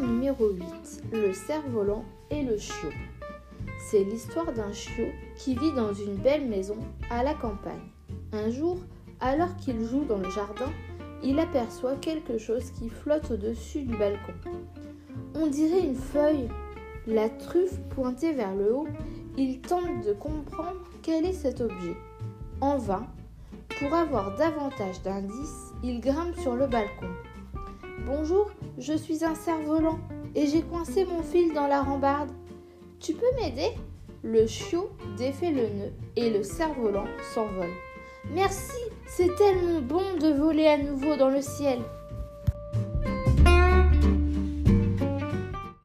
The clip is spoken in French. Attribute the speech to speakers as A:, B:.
A: numéro 8, le cerf-volant et le chiot. C'est l'histoire d'un chiot qui vit dans une belle maison à la campagne. Un jour, alors qu'il joue dans le jardin, il aperçoit quelque chose qui flotte au-dessus du balcon. On dirait une feuille. La truffe pointée vers le haut, il tente de comprendre quel est cet objet. En vain, pour avoir davantage d'indices, il grimpe sur le balcon. Bonjour, je suis un cerf-volant et j'ai coincé mon fil dans la rambarde. Tu peux m'aider? Le chiot défait le nœud et le cerf-volant s'envole. Merci, c'est tellement bon de voler à nouveau dans le ciel.